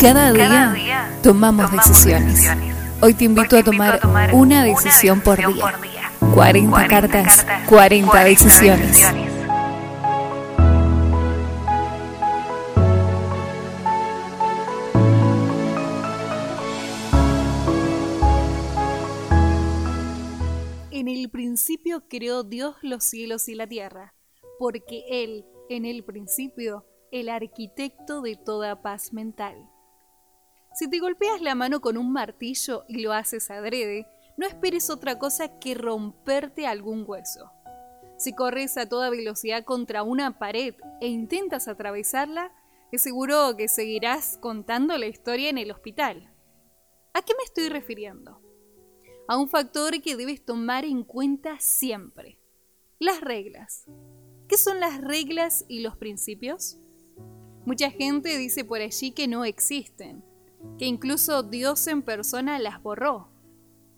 Cada día tomamos decisiones. Hoy te invito a tomar una decisión por día. 40 cartas, 40 decisiones. En el principio creó Dios los cielos y la tierra, porque Él, en el principio, el arquitecto de toda paz mental. Si te golpeas la mano con un martillo y lo haces adrede, no esperes otra cosa que romperte algún hueso. Si corres a toda velocidad contra una pared e intentas atravesarla, es seguro que seguirás contando la historia en el hospital. ¿A qué me estoy refiriendo? A un factor que debes tomar en cuenta siempre. Las reglas. ¿Qué son las reglas y los principios? Mucha gente dice por allí que no existen, que incluso Dios en persona las borró.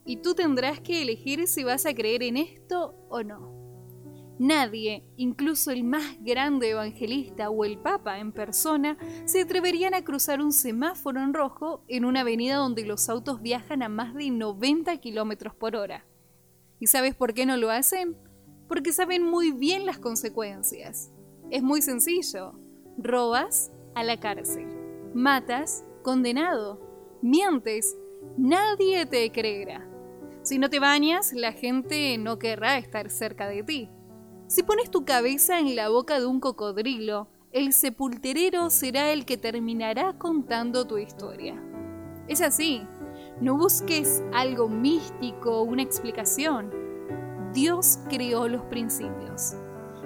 Y tú tendrás que elegir si vas a creer en esto o no. Nadie, incluso el más grande evangelista o el Papa en persona, se atreverían a cruzar un semáforo en rojo en una avenida donde los autos viajan a más de 90 kilómetros por hora. ¿Y sabes por qué no lo hacen? Porque saben muy bien las consecuencias. Es muy sencillo. Robas a la cárcel. Matas, condenado. Mientes, nadie te creerá. Si no te bañas, la gente no querrá estar cerca de ti. Si pones tu cabeza en la boca de un cocodrilo, el sepulturero será el que terminará contando tu historia. Es así. No busques algo místico o una explicación. Dios creó los principios.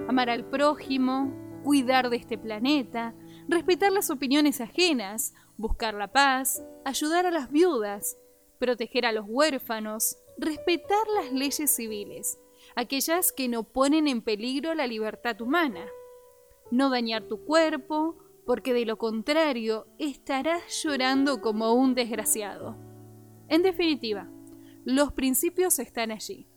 Amar al prójimo, cuidar de este planeta, respetar las opiniones ajenas, buscar la paz, ayudar a las viudas, proteger a los huérfanos, respetar las leyes civiles, aquellas que no ponen en peligro la libertad humana, no dañar tu cuerpo, porque de lo contrario estarás llorando como un desgraciado. En definitiva, los principios están allí.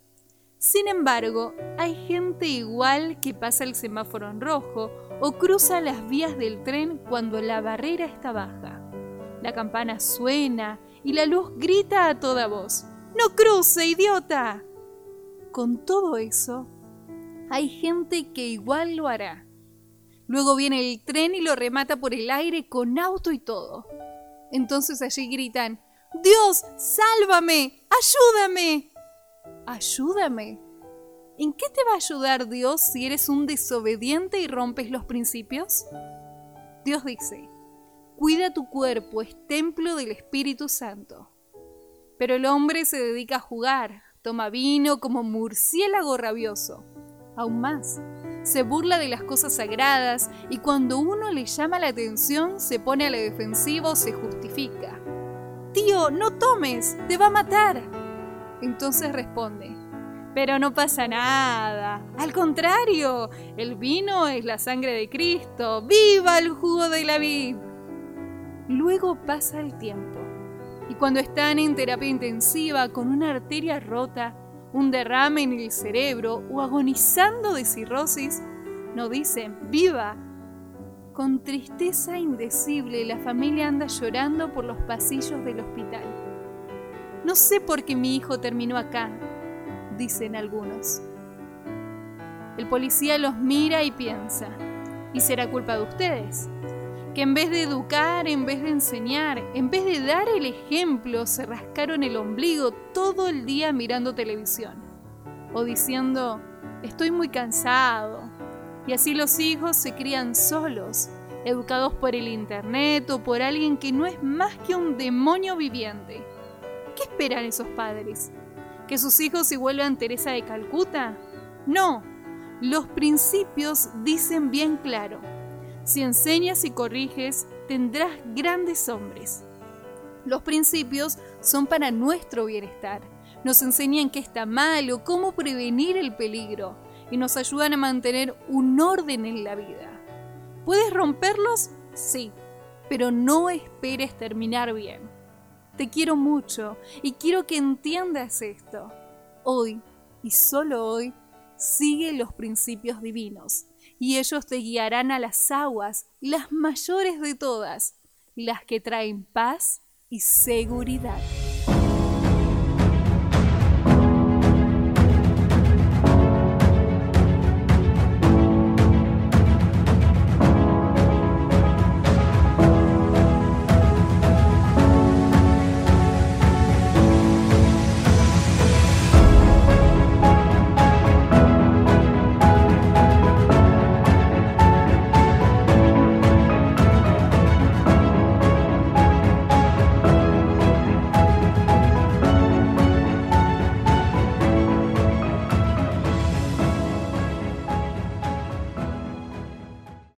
Sin embargo, hay gente igual que pasa el semáforo en rojo o cruza las vías del tren cuando la barrera está baja. La campana suena y la luz grita a toda voz. ¡No cruce, idiota! Con todo eso, hay gente que igual lo hará. Luego viene el tren y lo remata por el aire con auto y todo. Entonces allí gritan, Dios, sálvame, ayúdame. Ayúdame. ¿En qué te va a ayudar Dios si eres un desobediente y rompes los principios? Dios dice, cuida tu cuerpo, es templo del Espíritu Santo. Pero el hombre se dedica a jugar, toma vino como murciélago rabioso. Aún más, se burla de las cosas sagradas y cuando uno le llama la atención se pone a la defensiva o se justifica. Tío, no tomes, te va a matar. Entonces responde, pero no pasa nada. Al contrario, el vino es la sangre de Cristo. ¡Viva el jugo de la vid! Luego pasa el tiempo. Y cuando están en terapia intensiva con una arteria rota, un derrame en el cerebro o agonizando de cirrosis, no dicen ¡Viva! Con tristeza indecible la familia anda llorando por los pasillos del hospital. No sé por qué mi hijo terminó acá, dicen algunos. El policía los mira y piensa, ¿y será culpa de ustedes? Que en vez de educar, en vez de enseñar, en vez de dar el ejemplo, se rascaron el ombligo todo el día mirando televisión. O diciendo, estoy muy cansado. Y así los hijos se crían solos, educados por el Internet o por alguien que no es más que un demonio viviente. ¿Qué esperan esos padres? ¿Que sus hijos se vuelvan Teresa de Calcuta? No, los principios dicen bien claro. Si enseñas y corriges, tendrás grandes hombres. Los principios son para nuestro bienestar. Nos enseñan qué está mal o cómo prevenir el peligro y nos ayudan a mantener un orden en la vida. ¿Puedes romperlos? Sí, pero no esperes terminar bien. Te quiero mucho y quiero que entiendas esto. Hoy, y solo hoy, sigue los principios divinos, y ellos te guiarán a las aguas, las mayores de todas, las que traen paz y seguridad.